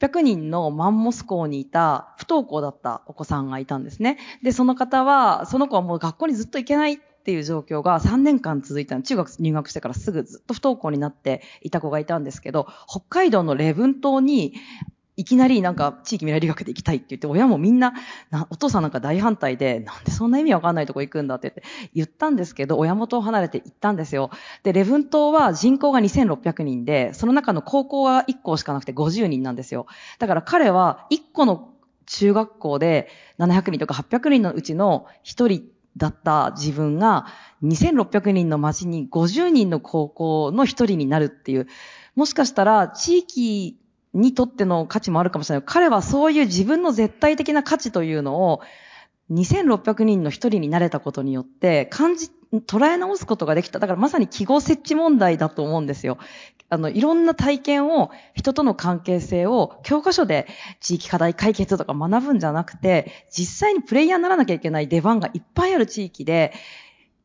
800人のマンモス校にいた不登校だったお子さんがいたんですね。で、その方は、その子はもう学校にずっと行けないっていう状況が3年間続いた中学入学してからすぐずっと不登校になっていた子がいたんですけど、北海道の礼文島にいきなりなんか地域未来留学で行きたいって言って、親もみんな、お父さんなんか大反対で、なんでそんな意味わかんないとこ行くんだって言って言ったんですけど、親元を離れて行ったんですよ。で、レブン島は人口が2600人で、その中の高校は1校しかなくて50人なんですよ。だから彼は1個の中学校で700人とか800人のうちの1人だった自分が2600人の町に50人の高校の1人になるっていう、もしかしたら地域にとっての価値もあるかもしれない。彼はそういう自分の絶対的な価値というのを2600人の一人になれたことによって感じ、捉え直すことができた。だからまさに記号設置問題だと思うんですよ。あの、いろんな体験を、人との関係性を教科書で地域課題解決とか学ぶんじゃなくて、実際にプレイヤーにならなきゃいけない出番がいっぱいある地域で、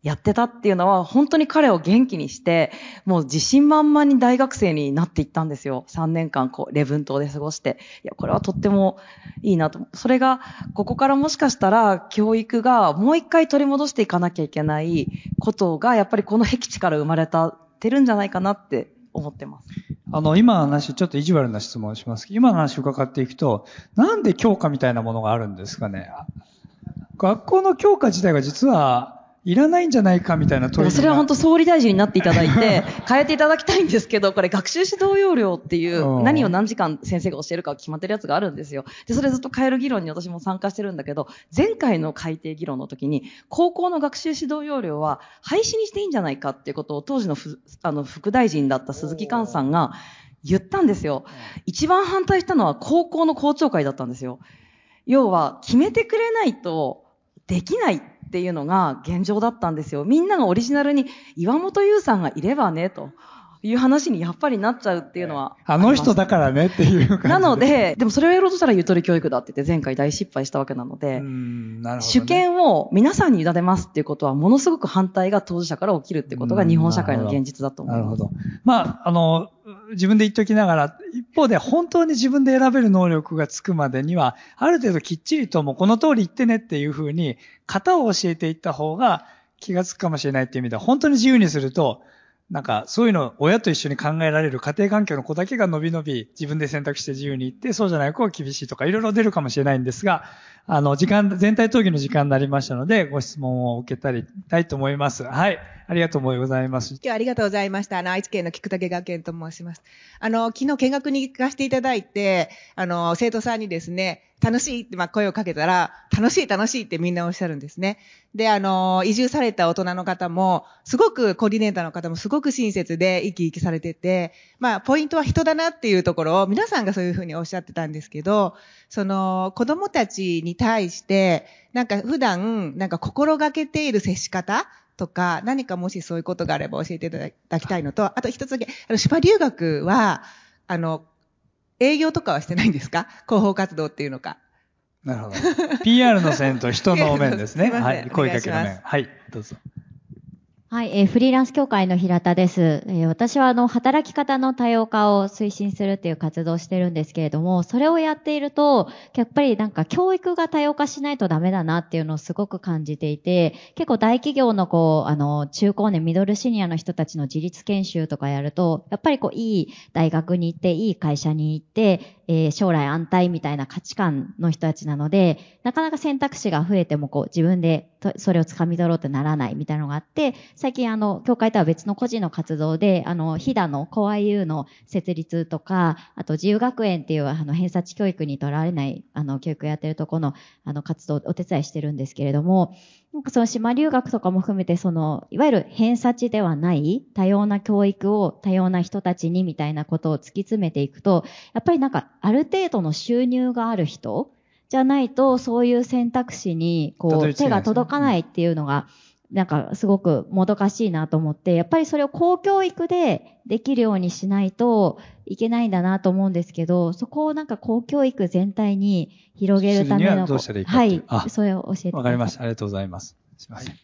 やってたっていうのは、本当に彼を元気にして、もう自信満々に大学生になっていったんですよ。3年間、こう、レブン島で過ごして。いや、これはとってもいいなと。それが、ここからもしかしたら、教育がもう一回取り戻していかなきゃいけないことが、やっぱりこの僻地から生まれた、てるんじゃないかなって思ってます。あの、今の話、ちょっと意地悪な質問しますけど、今の話伺っていくと、なんで教科みたいなものがあるんですかね学校の教科自体が実は、いらないんじゃないかみたいな問いそれは本当総理大臣になっていただいて、変えていただきたいんですけど、これ学習指導要領っていう、何を何時間先生が教えるか決まってるやつがあるんですよ。で、それずっと変える議論に私も参加してるんだけど、前回の改定議論の時に、高校の学習指導要領は廃止にしていいんじゃないかっていうことを当時のあの副大臣だった鈴木寛さんが言ったんですよ。一番反対したのは高校の校長会だったんですよ。要は、決めてくれないとできないっていうのが現状だったんですよ。みんながオリジナルに岩本優さんがいればね、と。いう話にやっぱりなっちゃうっていうのはあ。あの人だからねっていう感じなので、でもそれをやろうとしたらゆとり教育だって言って前回大失敗したわけなので、ね、主権を皆さんに委ねますっていうことはものすごく反対が当事者から起きるってことが日本社会の現実だと思う。なるほど。まあ、あの、自分で言っときながら、一方で本当に自分で選べる能力がつくまでには、ある程度きっちりともうこの通り言ってねっていうふうに、型を教えていった方が気がつくかもしれないっていう意味では、本当に自由にすると、なんか、そういうの親と一緒に考えられる家庭環境の子だけが伸び伸び自分で選択して自由に行って、そうじゃない子は厳しいとか、いろいろ出るかもしれないんですが、あの、時間、全体討議の時間になりましたので、ご質問を受けたりたいと思います。はい。ありがとうございます。今日はありがとうございました。あの、愛知県の菊竹学園と申します。あの、昨日見学に行かせていただいて、あの、生徒さんにですね、楽しいってまあ声をかけたら、楽しい楽しいってみんなおっしゃるんですね。で、あの、移住された大人の方も、すごくコーディネーターの方もすごく親切で生き生きされてて、まあ、ポイントは人だなっていうところを皆さんがそういうふうにおっしゃってたんですけど、その、子供たちに対して、なんか普段、なんか心がけている接し方とか、何かもしそういうことがあれば教えていただきたいのと、あと一つだけ、あの、芝留学は、あの、営業とかはしてないんですか？広報活動っていうのか。なるほど。PR の線と人の面ですね。すいませんはい。声かけの。面はい。どうぞ。はい、えーフリーランス協会の平田です。えー私はあの、働き方の多様化を推進するっていう活動をしてるんですけれども、それをやっていると、やっぱりなんか教育が多様化しないとダメだなっていうのをすごく感じていて、結構大企業のこう、あの、中高年、ミドルシニアの人たちの自立研修とかやると、やっぱりこう、いい大学に行って、いい会社に行って、えー将来安泰みたいな価値観の人たちなので、なかなか選択肢が増えてもこう自分でそれを掴み取ろうってならないみたいなのがあって、最近あの、協会とは別の個人の活動で、あの、ヒダのコア U の設立とか、あと自由学園っていうあの、偏差値教育にとらわれないあの、教育やってるとこのあの、活動をお手伝いしてるんですけれども、なんかその島留学とかも含めて、その、いわゆる偏差値ではない多様な教育を多様な人たちにみたいなことを突き詰めていくと、やっぱりなんかある程度の収入がある人じゃないと、そういう選択肢に、こう、手が届かないっていうのが、なんかすごくもどかしいなと思って、やっぱりそれを公教育でできるようにしないといけないんだなと思うんですけど、そこをなんか公教育全体に広げるための。はいいいはい。それを教えてください。わかりました。ありがとうございます。すいません。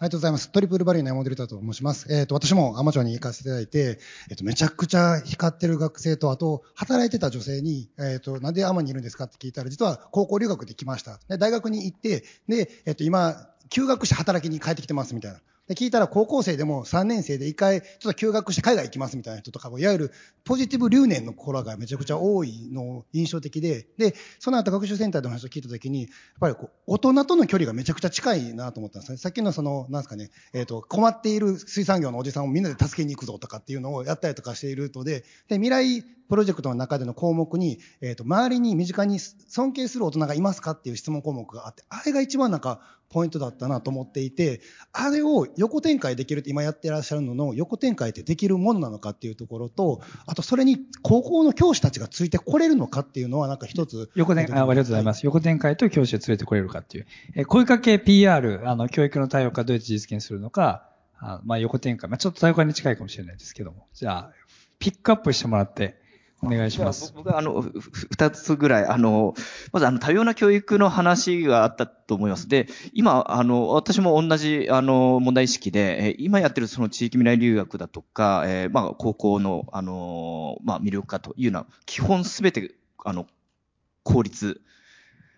ありがとうございます。トリプルバリューの山本リタと申します。えっ、と、私もアマチュアに行かせていただいて、えっ、と、めちゃくちゃ光ってる学生と、あと、働いてた女性に、えっ、と、なんでアマにいるんですかって聞いたら、実は高校留学で来ました。で、大学に行って、で、えっ、と、今、休学して働きに帰ってきてますみたいな。で、聞いたら高校生でも3年生で一回、ちょっと休学して海外行きますみたいな人とかも、いわゆるポジティブ留年の子らがめちゃくちゃ多いの印象的で、で、その後学習センターでの話を聞いたときに、やっぱりこう、大人との距離がめちゃくちゃ近いなと思ったんですね。さっきのその、なんですかね、えっ、と、困っている水産業のおじさんをみんなで助けに行くぞとかっていうのをやったりとかしているとで、で、未来プロジェクトの中での項目に、えっ、と、周りに身近に尊敬する大人がいますかっていう質問項目があって、あれが一番なんか、ポイントだったなと思っていて、あれを横展開できるって今やってらっしゃるのの横展開ってできるものなのかっていうところと、あとそれに高校の教師たちがついてこれるのかっていうのはなんか一つ。横展開、あありがとうございます。横展開と教師を連れてこれるかっていう。えー声かけ PR、あの、教育の多様化どうやって実現するのか、あまあ、横展開、まあ、ちょっと多様化に近いかもしれないですけども。じゃあ、ピックアップしてもらって、お願いします。僕はあの、二つぐらい、あの、まずあの、多様な教育の話があったと思います。で、今、あの、私も同じ、あの、問題意識で、え今やってるその地域未来留学だとか、えーまあ、高校の、あの、まあ、魅力化というのは、基本すべて、あの、公立、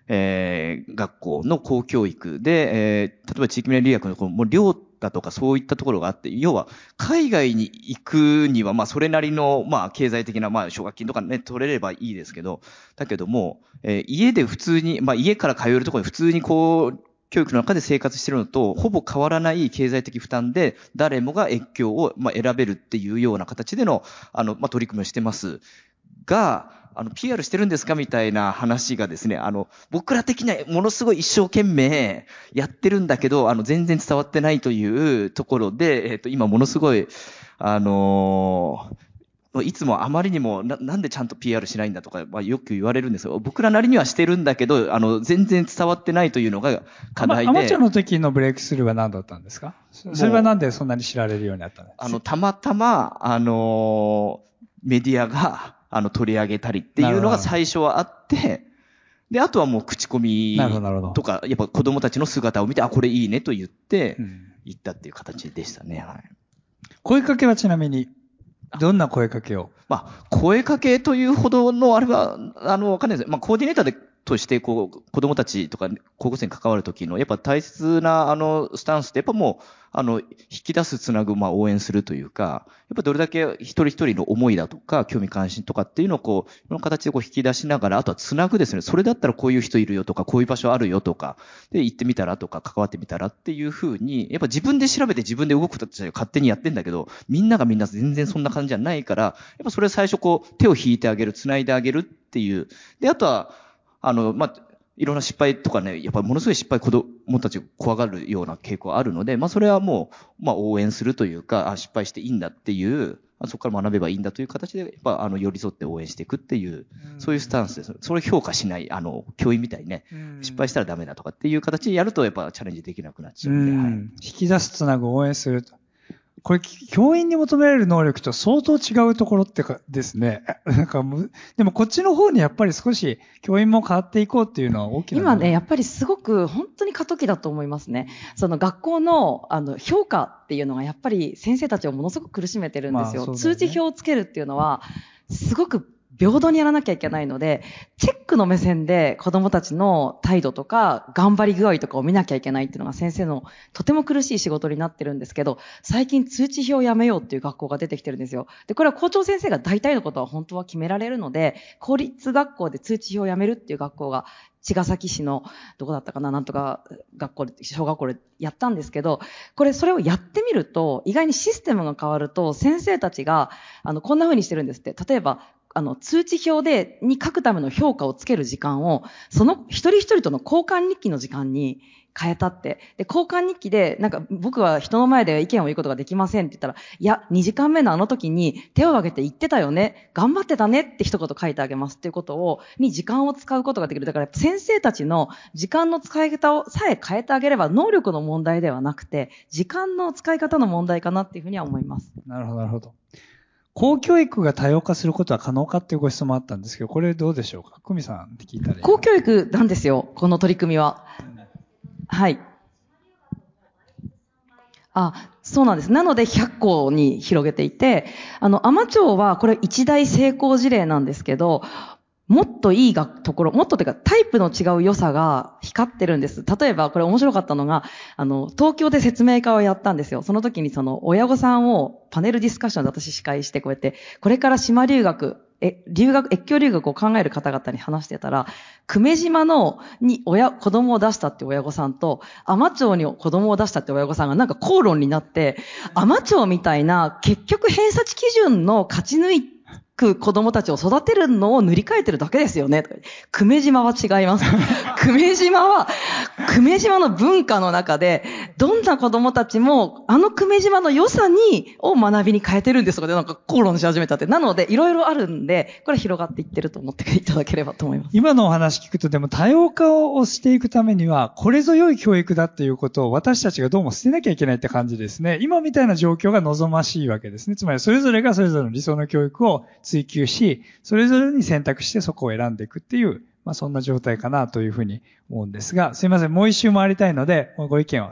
えー学校の公教育で、えー例えば地域未来留学のこのもう寮だとかそういったところがあって、要は海外に行くには、まあそれなりの、まあ経済的な、まあ奨学金とかね、取れればいいですけど、だけども、えー家で普通に、まあ家から通えるところに普通にこう、教育の中で生活してるのと、ほぼ変わらない経済的負担で、誰もが越境を、まあ、選べるっていうような形での、あの、まあ、取り組みをしてます。が、あの、PR してるんですか？みたいな話がですね、あの、僕ら的にはものすごい一生懸命やってるんだけど、あの、全然伝わってないというところで、えっ、と、今ものすごい、あのーいつもあまりにもな、なんでちゃんと PR しないんだとか、まあ、よく言われるんですよ。僕らなりにはしてるんだけど、あの、全然伝わってないというのが課題で。アマチュアの時のブレイクスルーは何だったんですか？そそれはなんでそんなに知られるようになったんですか？あの、たまたま、あのーメディアが、あの、取り上げたりっていうのが最初はあって、で、あとはもう口コミとか、やっぱ子供たちの姿を見て、あ、これいいねと言ってう、ん行ったっていう形でしたね。はい。声かけはちなみに、どんな声かけを？まあ、声かけというほどの、あれは、あの、わかんないです。まあ、コーディネーターで、として、こう、子供たちとか、高校生に関わるときの、やっぱ大切な、あの、スタンスって、やっぱもう、あの、引き出す、つなぐ、まあ、応援するというか、やっぱどれだけ一人一人の思いだとか、興味関心とかっていうのを、こう、いろんな形でこう引き出しながら、あとはつなぐですね。それだったらこういう人いるよとか、こういう場所あるよとか、で、行ってみたらとか、関わってみたらっていうふうに、やっぱ自分で調べて自分で動くと勝手にやってんだけど、みんながみんな全然そんな感じじゃないから、やっぱそれ最初こう、手を引いてあげる、繋いであげるっていう。で、あとは、あの、まあ、いろんな失敗とかね、やっぱりものすごい失敗子供たち怖がるような傾向あるので、まあそれはもう、まあ応援するというか、あ失敗していいんだっていう、あそこから学べばいいんだという形で、やっぱあの寄り添って応援していくっていう、そういうスタンスです。それを評価しない、あの、教員みたいにね、失敗したらダメだとかっていう形でやると、やっぱチャレンジできなくなっちゃううんで、はい。ん引き出す、つなぐ、応援すると。これ、教員に求められる能力と相当違うところってかですね。なんかでもこっちの方にやっぱり少し教員も変わっていこうっていうのは大きな。今ね、やっぱりすごく本当に過渡期だと思いますね。その学校のあの評価っていうのがやっぱり先生たちをものすごく苦しめてるんですよ。まあね、通知表をつけるっていうのは、すごく平等にやらなきゃいけないので、チェックの目線で子供たちの態度とか頑張り具合とかを見なきゃいけないっていうのが先生のとても苦しい仕事になってるんですけど、最近通知表をやめようっていう学校が出てきてるんですよ。で、これは校長先生が大体のことは本当は決められるので、公立学校で通知表をやめるっていう学校が茅ヶ崎市の、どこだったかな、なんとか学校で、小学校でやったんですけど、これ、それをやってみると、意外にシステムが変わると、先生たちが、あの、こんな風にしてるんですって。例えば、あの、通知表で、に書くための評価をつける時間を、その一人一人との交換日記の時間に変えたって。で、交換日記で、なんか僕は人の前で意見を言うことができませんって言ったら、いや、2時間目のあの時に手を挙げて言ってたよね。頑張ってたねって一言書いてあげますっていうことを、に時間を使うことができる。だから先生たちの時間の使い方をさえ変えてあげれば、能力の問題ではなくて、時間の使い方の問題かなっていうふうには思います。なるほど、なるほど。公教育が多様化することは可能かっていうご質問あったんですけど、これどうでしょうか？久美さんって聞いたらいい公教育なんですよ、この取り組みは。はい。あ、そうなんです。なので100校に広げていて、あの、甘町はこれ一大成功事例なんですけど、もっといいがところ、もっとてかタイプの違う良さが光ってるんです。例えばこれ面白かったのが、あの、東京で説明会をやったんですよ。その時にその親御さんをパネルディスカッションで私司会してこうやって、これから島留学、え、留学、越境留学を考える方々に話してたら、久米島の、に親、子供を出したって親御さんと、甘町に子供を出したって親御さんがなんか口論になって、甘町みたいな結局偏差値基準の勝ち抜いく子供たちを育てるのを塗り替えてるだけですよね。久米島は違います。久米島は、久米島の文化の中で、どんな子供たちも、あの久米島の良さに、を学びに変えてるんですとかで、なんか口論し始めたって。なので、いろいろあるんで、これ広がっていってると思っていただければと思います。今のお話聞くと、でも多様化をしていくためには、これぞ良い教育だっていうことを私たちがどうも捨てなきゃいけないって感じですね。今みたいな状況が望ましいわけですね。つまり、それぞれがそれぞれの理想の教育を追求し、それぞれに選択してそこを選んでいくっていう、まあそんな状態かなというふうに思うんですが、すいません、もう一周回りたいので、ご意見を。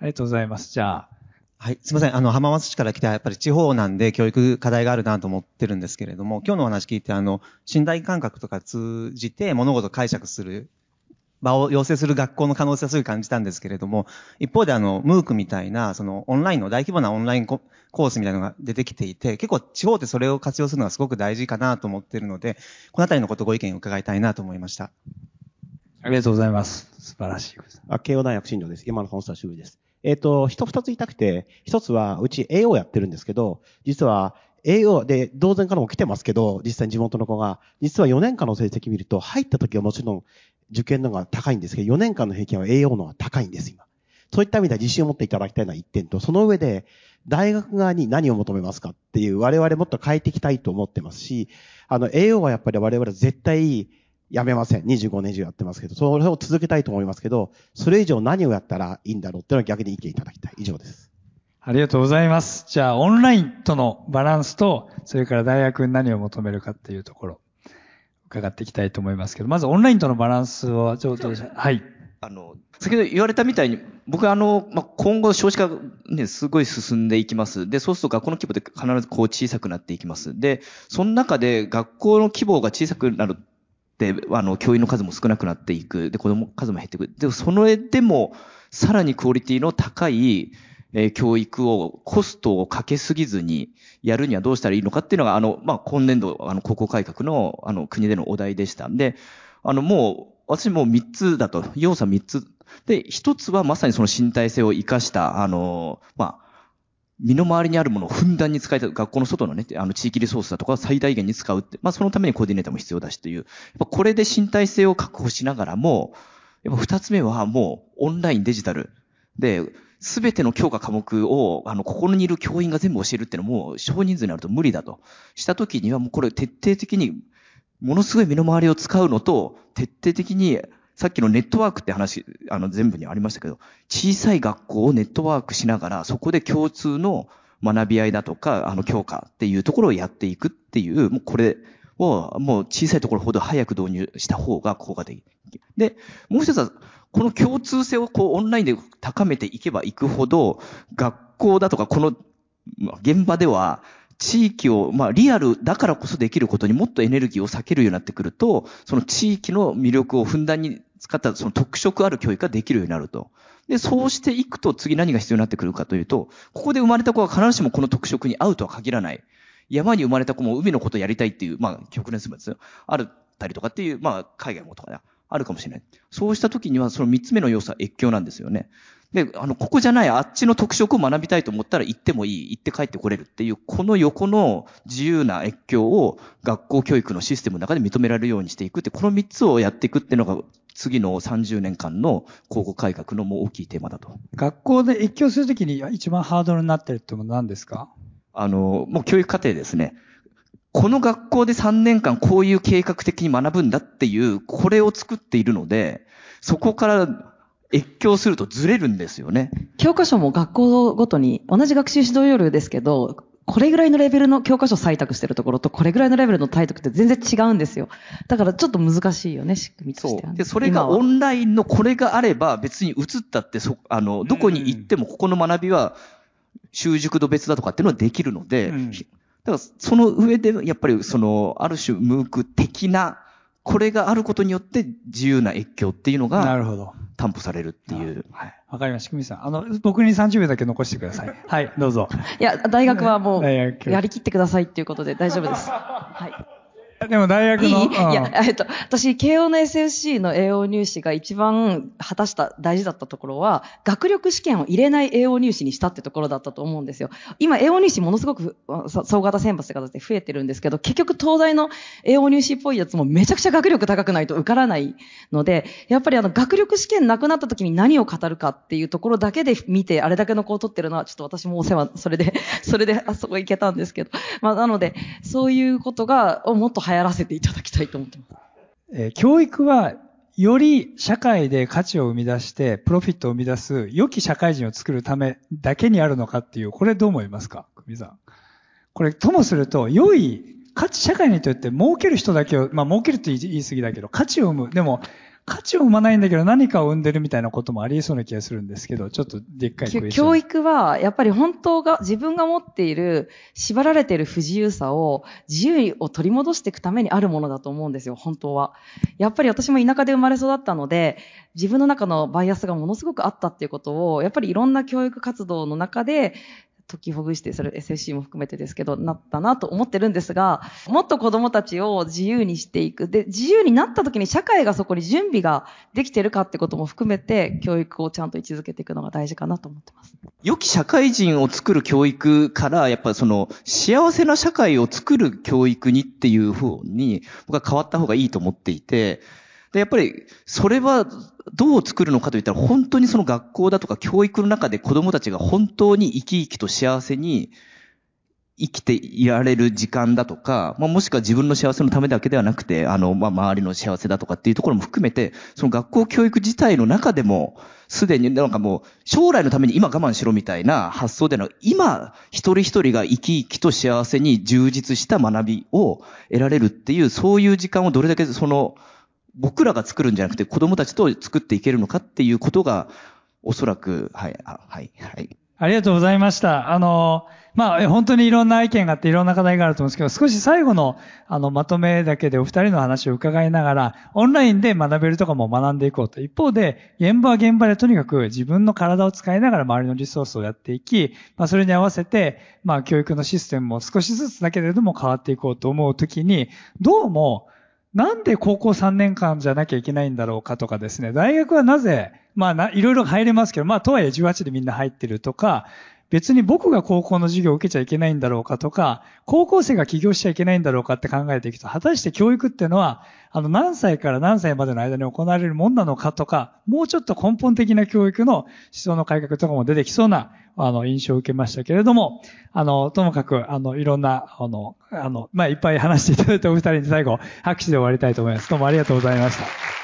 ありがとうございます。じゃあ。はい。すみません。あの、浜松市から来た、やっぱり地方なんで教育課題があるなと思ってるんですけれども、今日のお話聞いて、あの、信頼感覚とか通じて物事を解釈する場を要請する学校の可能性はすごい感じたんですけれども、一方であの、ムークみたいな、そのオンラインの大規模なオンラインコースみたいなのが出てきていて、結構地方ってそれを活用するのがすごく大事かなと思っているので、このあたりのことご意見を伺いたいなと思いました。ありがとうございます。素晴らしいあ、慶応大学新庄です。山の本スタ修理です。えっ、ー、と、一二つ言いたくて、一つは、うち AO やってるんですけど、実は、AO で、同然からも来てますけど、実際に地元の子が、実は4年間の成績見ると、入った時はもちろん受験の方が高いんですけど、4年間の平均は AO の方が高いんです、今。そういった意味では自信を持っていただきたいのは一点と、その上で、大学側に何を求めますかっていう、我々もっと変えていきたいと思ってますし、あの、AO はやっぱり我々絶対やめません。25年以上やってますけど、それを続けたいと思いますけど、それ以上何をやったらいいんだろうっていうのは逆に意見いただきたい。以上です。ありがとうございます。じゃあ、オンラインとのバランスと、それから大学に何を求めるかっていうところ。伺っていきたいと思いますけど、まずオンラインとのバランスはちょっと、はい。あの、先ほど言われたみたいに、僕はあの、まあ、今後少子化ね、すごい進んでいきます。で、そうすると学校の規模で必ずこう小さくなっていきます。で、その中で学校の規模が小さくなるって、あの、教員の数も少なくなっていく。で、子供数も減っていく。でも、その絵でも、さらにクオリティの高い、え、教育を、コストをかけすぎずにやるにはどうしたらいいのかっていうのが、あの、まあ、今年度、あの、高校改革の、あの、国でのお題でしたん。で、あの、もう、私もう3つだと、要素3つ。で、1つはまさにその身体性を生かした、あの、まあ、身の回りにあるものをふんだんに使いたい。学校の外のね、あの地域リソースだとか最大限に使うって。まあそのためにコーディネーターも必要だしという。やっぱこれで身体性を確保しながらも、やっぱ二つ目はもうオンラインデジタル。で、すべての教科科目を、あの、ここにいる教員が全部教えるっていうのはもう少人数になると無理だと。したときにはもうこれ徹底的に、ものすごい身の回りを使うのと、徹底的に、さっきのネットワークって話、あの、全部にありましたけど、小さい学校をネットワークしながら、そこで共通の学び合いだとか、あの、強化っていうところをやっていくっていう、もうこれを、もう小さいところほど早く導入した方が効果的。で、もう一つは、この共通性をこうオンラインで高めていけばいくほど、学校だとかこの現場では、地域を、まあ、リアルだからこそできることにもっとエネルギーを避けるようになってくると、その地域の魅力をふんだんに使ったその特色ある教育ができるようになると。で、そうしていくと次何が必要になってくるかというと、ここで生まれた子は必ずしもこの特色に合うとは限らない。山に生まれた子も海のことやりたいっていう、まあ、極連するんですよ。あるたりとかっていう、まあ、海外もとかあるかもしれない。そうした時には、その三つ目の要素は越境なんですよね。で、あの、ここじゃない、あっちの特色を学びたいと思ったら行ってもいい、行って帰ってこれるっていう、この横の自由な越境を学校教育のシステムの中で認められるようにしていくって、この3つをやっていくっていうのが、次の30年間の高校改革のもう大きいテーマだと。学校で越境するときに一番ハードルになってるってものは何ですか？あの、もう教育課程ですね。この学校で3年間こういう計画的に学ぶんだっていう、これを作っているので、そこから越境するとずれるんですよね。教科書も学校ごとに、同じ学習指導要領ですけど、これぐらいのレベルの教科書採択してるところと、これぐらいのレベルの採択って全然違うんですよ。だからちょっと難しいよね、仕組みとしては、ね、で、それがオンラインのこれがあれば別に移ったってそ、あの、どこに行ってもここの学びは習熟度別だとかっていうのはできるので、うん、だからその上でやっぱりその、ある種ムーク的な、これがあることによって自由な越境っていうのが、なるほど。担保されるっていう。はい。わかりました。久美さん。あの、僕に30秒だけ残してください。はい、どうぞ。いや、大学はもう、やりきってくださいっていうことで大丈夫です。はい。でも大学の。いい、いや、えっと、私、慶応の SSC の栄養入試が一番果たした大事だったところは、学力試験を入れない栄養入試にしたってところだったと思うんですよ。今、栄養入試ものすごく総型選抜って形で増えてるんですけど、結局東大の栄養入試っぽいやつもめちゃくちゃ学力高くないと受からないので、やっぱりあの、学力試験なくなった時に何を語るかっていうところだけで見て、あれだけの子を取ってるのは、ちょっと私もお世話、それで、それであそこ行けたんですけど。まあ、なので、そういうことが、もっと流行らせていただきたいと思ってます。えー、教育は、より社会で価値を生み出して、プロフィットを生み出す、良き社会人を作るためだけにあるのかっていう、これどう思いますか？久美さん。これ、ともすると、良い価値、社会にとって儲ける人だけを、まあ儲けるって言い過ぎだけど、価値を生む。でも、価値を生まないんだけど何かを生んでるみたいなこともありそうな気がするんですけど、ちょっとでっかい教育は、やっぱり本当が、自分が持っている、縛られている不自由さを、自由を取り戻していくためにあるものだと思うんですよ、本当は。やっぱり私も田舎で生まれ育ったので、自分の中のバイアスがものすごくあったっていうことを、やっぱりいろんな教育活動の中で、解きほぐして、それ SSC も含めてですけど、なったなと思ってるんですが、もっと子供たちを自由にしていく。で、自由になった時に社会がそこに準備ができてるかってことも含めて、教育をちゃんと位置づけていくのが大事かなと思ってます。良き社会人を作る教育から、やっぱりその、幸せな社会を作る教育にっていう方に、僕は変わった方がいいと思っていて、で、やっぱり、それは、どう作るのかといったら、本当にその学校だとか教育の中で子供たちが本当に生き生きと幸せに生きていられる時間だとか、まあ、もしくは自分の幸せのためだけではなくて、あの、まあ、周りの幸せだとかっていうところも含めて、その学校教育自体の中でも、すでになんかもう、将来のために今我慢しろみたいな発想での、今、一人一人が生き生きと幸せに充実した学びを得られるっていう、そういう時間をどれだけその、僕らが作るんじゃなくて子供たちと作っていけるのかっていうことが、おそらく、はい、はい、はい。ありがとうございました。あの、まあ、本当にいろんな意見があっていろんな課題があると思うんですけど、少し最後の、あの、まとめだけでお二人の話を伺いながら、オンラインで学べるとかも学んでいこうと。一方で、現場は現場でとにかく自分の体を使いながら周りのリソースをやっていき、まあ、それに合わせて、まあ、教育のシステムも少しずつだけれども変わっていこうと思うときに、どうも、なんで高校3年間じゃなきゃいけないんだろうかとかですね、大学はなぜ、まあいろいろ入れますけど、まあとはいえ18でみんな入ってるとか、別に僕が高校の授業を受けちゃいけないんだろうかとか、高校生が起業しちゃいけないんだろうかって考えていくと、果たして教育っていうのは、あの何歳から何歳までの間に行われるもんなのかとか、もうちょっと根本的な教育の思想の改革とかも出てきそうな、あの、印象を受けましたけれども、あの、ともかく、あの、いろんな、あの、あの、まあ、いっぱい話していただいたお二人に最後、拍手で終わりたいと思います。どうもありがとうございました。